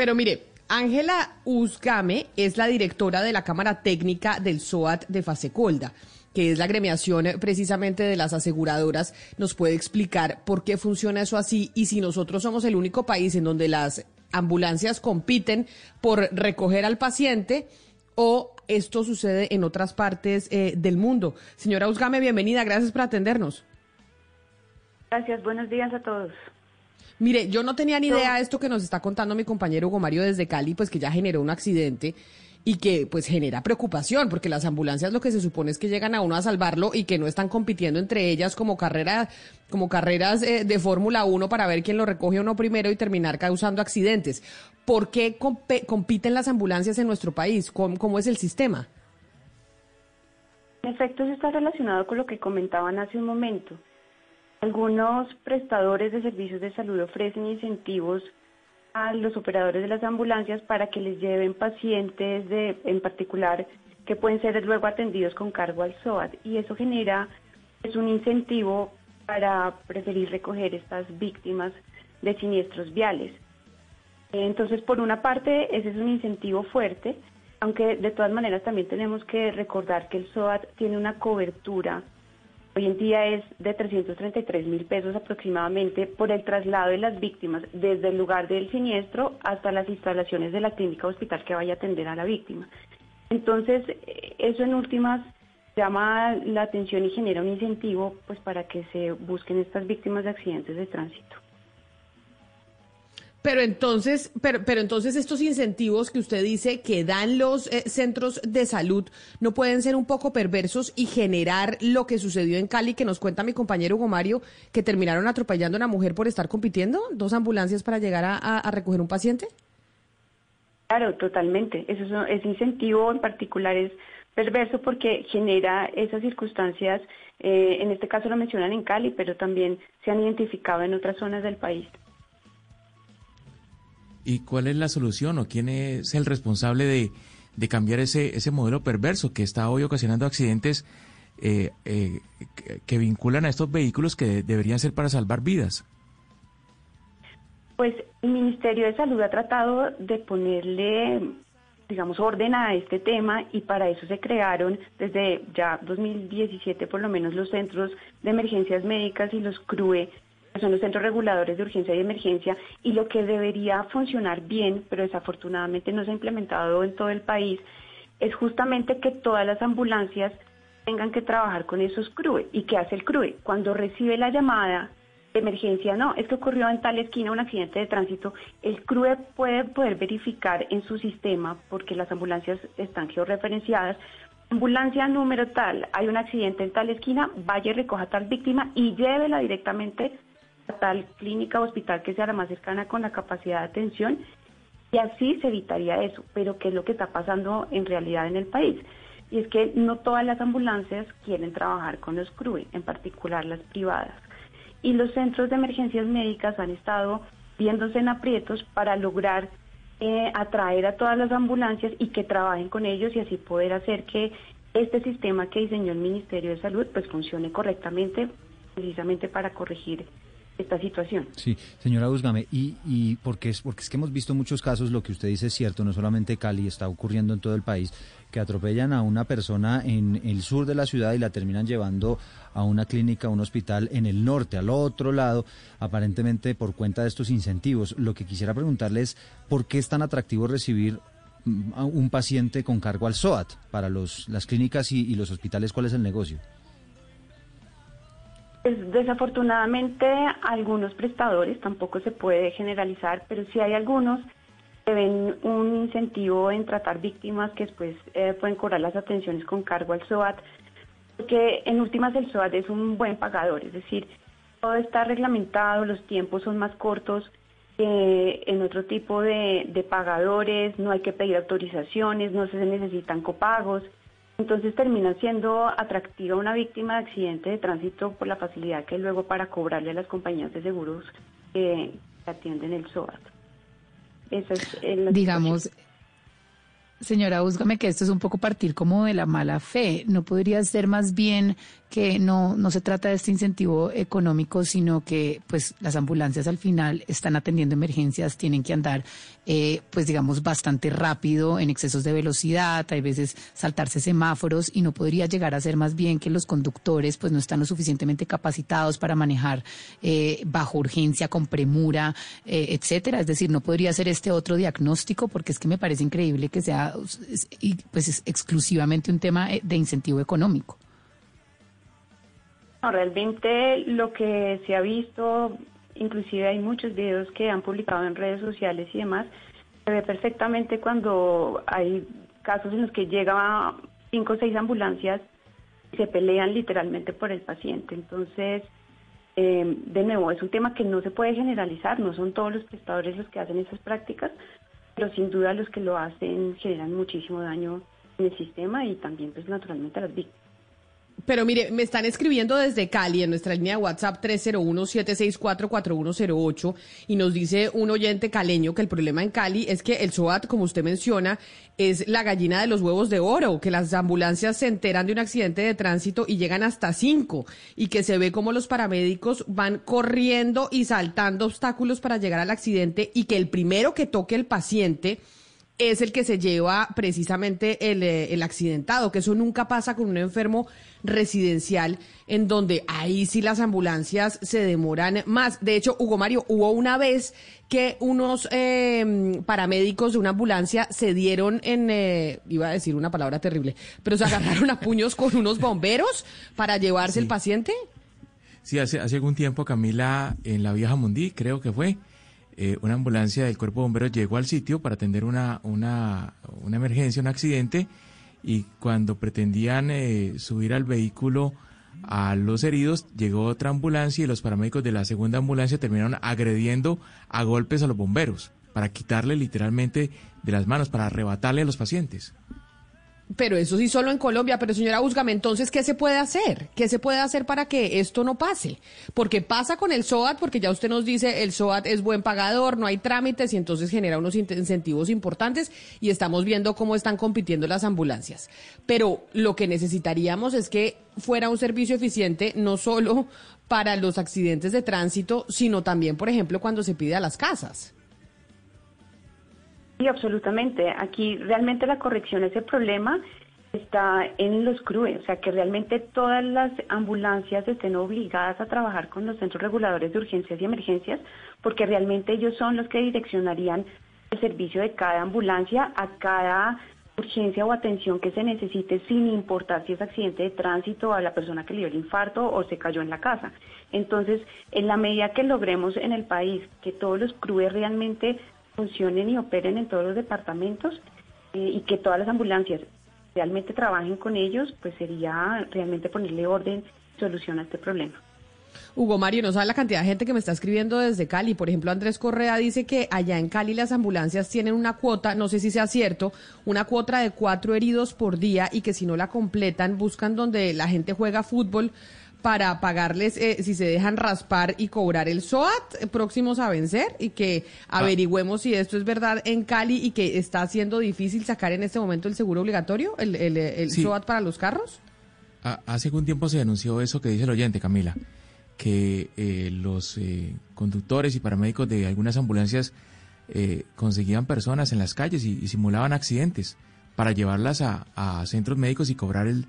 Pero mire, Ángela Uzgame es la directora de la Cámara Técnica del SOAT de Fasecolda que es la gremiación precisamente de las aseguradoras, nos puede explicar por qué funciona eso así y si nosotros somos el único país en donde las ambulancias compiten por recoger al paciente o esto sucede en otras partes eh, del mundo. Señora Uzgame, bienvenida, gracias por atendernos. Gracias, buenos días a todos. Mire, yo no tenía ni idea de esto que nos está contando mi compañero Hugo Mario desde Cali, pues que ya generó un accidente y que pues genera preocupación porque las ambulancias lo que se supone es que llegan a uno a salvarlo y que no están compitiendo entre ellas como carrera como carreras eh, de Fórmula 1 para ver quién lo recoge uno primero y terminar causando accidentes. ¿Por qué compiten las ambulancias en nuestro país? ¿Cómo, es el sistema? En efecto, eso está relacionado con lo que comentaban hace un momento. Algunos prestadores de servicios de salud ofrecen incentivos a los operadores de las ambulancias para que les lleven pacientes de, en particular que pueden ser luego atendidos con cargo al SOAT y eso genera es un incentivo para preferir recoger estas víctimas de siniestros viales. Entonces, por una parte, ese es un incentivo fuerte, aunque de todas maneras también tenemos que recordar que el SOAT tiene una cobertura Hoy en día es de 333 mil pesos aproximadamente por el traslado de las víctimas desde el lugar del siniestro hasta las instalaciones de la clínica hospital que vaya a atender a la víctima. Entonces, eso en últimas llama la atención y genera un incentivo pues para que se busquen estas víctimas de accidentes de tránsito. Pero entonces, pero, pero entonces estos incentivos que usted dice que dan los eh, centros de salud no pueden ser un poco perversos y generar lo que sucedió en Cali, que nos cuenta mi compañero Hugo Mario, que terminaron atropellando a una mujer por estar compitiendo, dos ambulancias para llegar a, recoger un paciente. Claro, totalmente. Eso ese incentivo en particular es perverso porque genera esas circunstancias, eh, en este caso lo mencionan en Cali, pero también se han identificado en otras zonas del país. ¿Y cuál es la solución o quién es el responsable de, cambiar ese, ese modelo perverso que está hoy ocasionando accidentes eh, eh, que, vinculan a estos vehículos que deberían ser para salvar vidas? Pues el Ministerio de Salud ha tratado de ponerle, digamos, orden a este tema y para eso se crearon desde ya 2017 por lo menos los centros de emergencias médicas y los CRUE son los centros reguladores de urgencia y emergencia, y lo que debería funcionar bien, pero desafortunadamente no se ha implementado en todo el país, es justamente que todas las ambulancias tengan que trabajar con esos CRUE. ¿Y qué hace el CRUE? Cuando recibe la llamada de emergencia, no, es que ocurrió en tal esquina un accidente de tránsito, el CRUE puede poder verificar en su sistema, porque las ambulancias están georreferenciadas, ambulancia número tal, hay un accidente en tal esquina, vaya y recoja tal víctima y llévela directamente tal clínica o hospital que sea la más cercana con la capacidad de atención y así se evitaría eso. Pero ¿qué es lo que está pasando en realidad en el país? Y es que no todas las ambulancias quieren trabajar con los CRUE, en particular las privadas. Y los centros de emergencias médicas han estado viéndose en aprietos para lograr eh, atraer a todas las ambulancias y que trabajen con ellos y así poder hacer que este sistema que diseñó el Ministerio de Salud pues funcione correctamente precisamente para corregir esta situación. Sí, señora Usgame, y, y porque, es, porque es que hemos visto muchos casos, lo que usted dice es cierto, no solamente Cali, está ocurriendo en todo el país, que atropellan a una persona en el sur de la ciudad y la terminan llevando a una clínica, a un hospital en el norte, al otro lado, aparentemente por cuenta de estos incentivos. Lo que quisiera preguntarle es, ¿por qué es tan atractivo recibir mm, un paciente con cargo al SOAT para los, las clínicas y los hospitales? ¿Cuál es el negocio? Pues, desafortunadamente, algunos prestadores, tampoco se puede generalizar, pero sí hay algunos que ven un incentivo en tratar víctimas que después eh, pueden cobrar las atenciones con cargo al SOAT, porque en últimas el SOAT es un buen pagador, es decir, todo está reglamentado, los tiempos son más cortos que en otro tipo de, de pagadores, no hay que pedir autorizaciones, no se necesitan copagos. Entonces termina siendo atractiva una víctima de accidente de tránsito por la facilidad que luego para cobrarle a las compañías de seguros que atienden el SOAT. Eso es Digamos, Señora, búscame que esto es un poco partir como de la mala fe. ¿No podría ser más bien que no, no se trata de este incentivo económico, sino que pues las ambulancias al final están atendiendo emergencias, tienen que andar eh, pues digamos bastante rápido en excesos de velocidad, hay veces saltarse semáforos y no podría llegar a ser más bien que los conductores pues no están lo suficientemente capacitados para manejar eh, bajo urgencia, con premura, eh, etcétera. Es decir, no podría ser este otro diagnóstico porque es que me parece increíble que sea pues es exclusivamente un tema de incentivo económico. No, realmente lo que se ha visto, inclusive hay muchos videos que han publicado en redes sociales y demás, se ve perfectamente cuando hay casos en los que llegan cinco o seis ambulancias y se pelean literalmente por el paciente. Entonces, eh, de nuevo, es un tema que no se puede generalizar, no son todos los prestadores los que hacen esas prácticas, pero sin duda los que lo hacen generan muchísimo daño en el sistema y también pues naturalmente a las víctimas. Pero mire, me están escribiendo desde Cali en nuestra línea de WhatsApp 301-764-4108 y nos dice un oyente caleño que el problema en Cali es que el SOAT, como usted menciona, es la gallina de los huevos de oro, que las ambulancias se enteran de un accidente de tránsito y llegan hasta cinco y que se ve como los paramédicos van corriendo y saltando obstáculos para llegar al accidente y que el primero que toque el paciente es el que se lleva precisamente el, eh, el, accidentado, que eso nunca pasa con un enfermo residencial, en donde ahí sí las ambulancias se demoran más. De hecho, Hugo Mario, hubo una vez que unos eh, paramédicos de una ambulancia se dieron en, eh, iba a decir una palabra terrible, pero se agarraron a puños con unos bomberos para llevarse el paciente. Sí, hace, hace algún tiempo, Camila, en la vieja Mundí, creo que fue, eh, una ambulancia del cuerpo de bomberos llegó al sitio para atender una, una, una emergencia, un accidente, y cuando pretendían eh, subir al vehículo a los heridos, llegó otra ambulancia y los paramédicos de la segunda ambulancia terminaron agrediendo a golpes a los bomberos para quitarle literalmente de las manos, para arrebatarle a los pacientes. Pero eso sí solo en Colombia. Pero señora Usgame, entonces, ¿qué se puede hacer? ¿Qué se puede hacer para que esto no pase? Porque pasa con el SOAT, porque ya usted nos dice, el SOAT es buen pagador, no hay trámites y entonces genera unos incentivos importantes y estamos viendo cómo están compitiendo las ambulancias. Pero lo que necesitaríamos es que fuera un servicio eficiente no solo para los accidentes de tránsito, sino también, por ejemplo, cuando se pide a las casas. Sí, absolutamente. Aquí realmente la corrección ese problema está en los CRUE, o sea, que realmente todas las ambulancias estén obligadas a trabajar con los centros reguladores de urgencias y emergencias, porque realmente ellos son los que direccionarían el servicio de cada ambulancia a cada urgencia o atención que se necesite sin importar si es accidente de tránsito a la persona que le dio el infarto o se cayó en la casa. Entonces, en la medida que logremos en el país que todos los CRUE realmente funcionen y operen en todos los departamentos eh, y que todas las ambulancias realmente trabajen con ellos, pues sería realmente ponerle orden y solución a este problema. Hugo Mario, no sabe la cantidad de gente que me está escribiendo desde Cali. Por ejemplo, Andrés Correa dice que allá en Cali las ambulancias tienen una cuota, no sé si sea cierto, una cuota de cuatro heridos por día y que si no la completan buscan donde la gente juega fútbol para pagarles eh, si se dejan raspar y cobrar el SOAT próximos a vencer y que ah. averigüemos si esto es verdad en Cali y que está siendo difícil sacar en este momento el seguro obligatorio, el, el, SOAT para los carros. Hace algún tiempo se denunció eso que dice el oyente, Camila, que eh, los eh, conductores y paramédicos de algunas ambulancias conseguían personas en las calles y, simulaban accidentes para llevarlas a, a, centros médicos y cobrar el,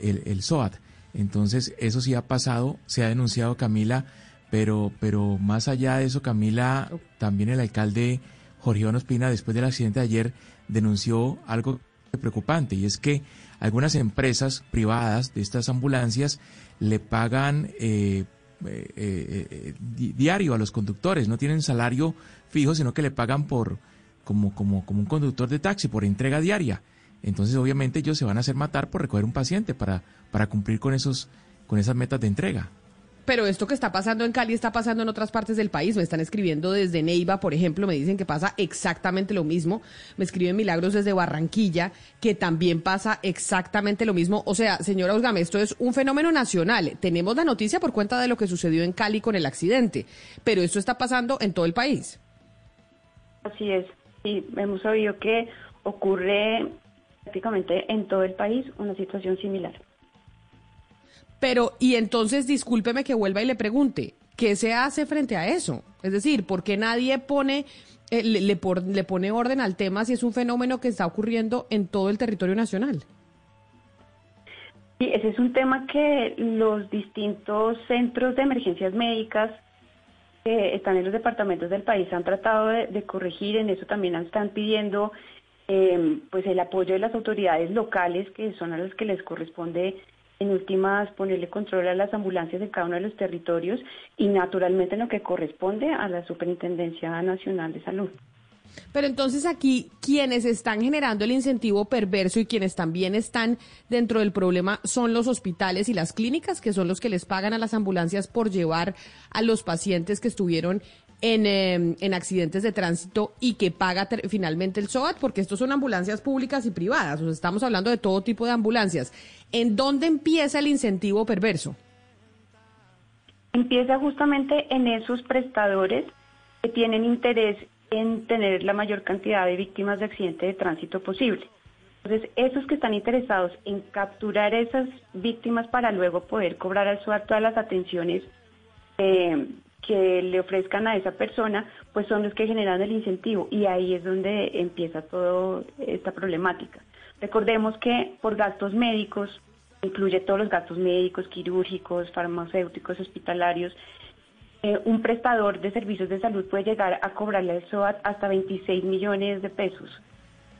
el SOAT. Entonces, eso sí ha pasado, se ha denunciado Camila, pero, pero más allá de eso, Camila, también el alcalde Jorge Iván después del accidente de ayer, denunció algo preocupante, y es que algunas empresas privadas de estas ambulancias le pagan eh, eh, eh, diario a los conductores, no tienen salario fijo, sino que le pagan por como, como, como un conductor de taxi, por entrega diaria. Entonces, obviamente, ellos se van a hacer matar por recoger un paciente para, para cumplir con, esos, con esas metas de entrega. Pero esto que está pasando en Cali está pasando en otras partes del país. Me están escribiendo desde Neiva, por ejemplo, me dicen que pasa exactamente lo mismo. Me escriben Milagros desde Barranquilla, que también pasa exactamente lo mismo. O sea, señora Osgame, esto es un fenómeno nacional. Tenemos la noticia por cuenta de lo que sucedió en Cali con el accidente, pero esto está pasando en todo el país. Así es. Y hemos sabido que ocurre prácticamente en todo el país una situación similar. Pero, y entonces, discúlpeme que vuelva y le pregunte, ¿qué se hace frente a eso? Es decir, ¿por qué nadie pone, eh, le, le, por, le pone orden al tema si es un fenómeno que está ocurriendo en todo el territorio nacional? Sí, ese es un tema que los distintos centros de emergencias médicas que están en los departamentos del país han tratado de, de corregir, en eso también están pidiendo eh, pues el apoyo de las autoridades locales, que son a las que les corresponde en últimas ponerle control a las ambulancias de cada uno de los territorios y naturalmente en lo que corresponde a la Superintendencia Nacional de Salud. Pero entonces aquí quienes están generando el incentivo perverso y quienes también están dentro del problema son los hospitales y las clínicas, que son los que les pagan a las ambulancias por llevar a los pacientes que estuvieron en, eh, en accidentes de tránsito y que paga finalmente el SOAT, porque estos son ambulancias públicas y privadas, o estamos hablando de todo tipo de ambulancias. ¿En dónde empieza el incentivo perverso? Empieza justamente en esos prestadores que tienen interés en tener la mayor cantidad de víctimas de accidente de tránsito posible. Entonces, esos que están interesados en capturar esas víctimas para luego poder cobrar al SUAT todas las atenciones eh, que le ofrezcan a esa persona, pues son los que generan el incentivo y ahí es donde empieza toda esta problemática. Recordemos que por gastos médicos, incluye todos los gastos médicos, quirúrgicos, farmacéuticos, hospitalarios, eh, un prestador de servicios de salud puede llegar a cobrarle al SOAT hasta 26 millones de pesos.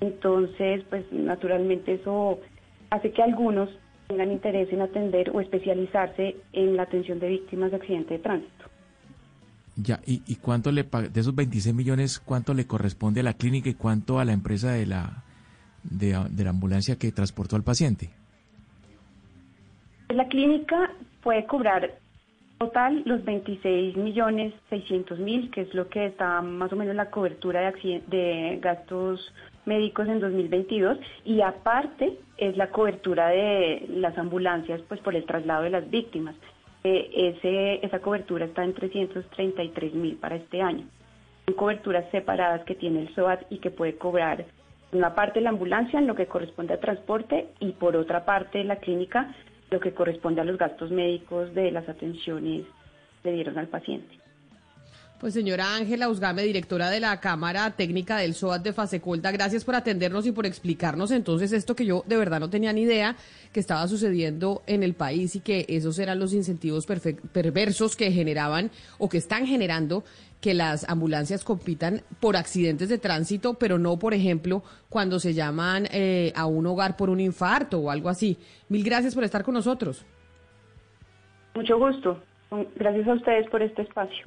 Entonces, pues naturalmente eso hace que algunos tengan interés en atender o especializarse en la atención de víctimas de accidente de tránsito. Ya, ¿y, y cuánto le de esos 26 millones, cuánto le corresponde a la clínica y cuánto a la empresa de la, de, de la ambulancia que transportó al paciente? La clínica puede cobrar total los 26 millones 600 mil, que es lo que está más o menos la cobertura de, de gastos médicos en 2022 y aparte es la cobertura de las ambulancias pues por el traslado de las víctimas. Ese, esa cobertura está en 333 mil para este año. Son coberturas separadas que tiene el SOAT y que puede cobrar una parte la ambulancia en lo que corresponde a transporte y por otra parte la clínica lo que corresponde a los gastos médicos de las atenciones que dieron al paciente. Pues señora Ángela Usgame, directora de la Cámara Técnica del SOAT de Fasecolta, gracias por atendernos y por explicarnos entonces esto que yo de verdad no tenía ni idea que estaba sucediendo en el país y que esos eran los incentivos perversos que generaban o que están generando que las ambulancias compitan por accidentes de tránsito, pero no, por ejemplo, cuando se llaman eh, a un hogar por un infarto o algo así. Mil gracias por estar con nosotros. Mucho gusto. Gracias a ustedes por este espacio.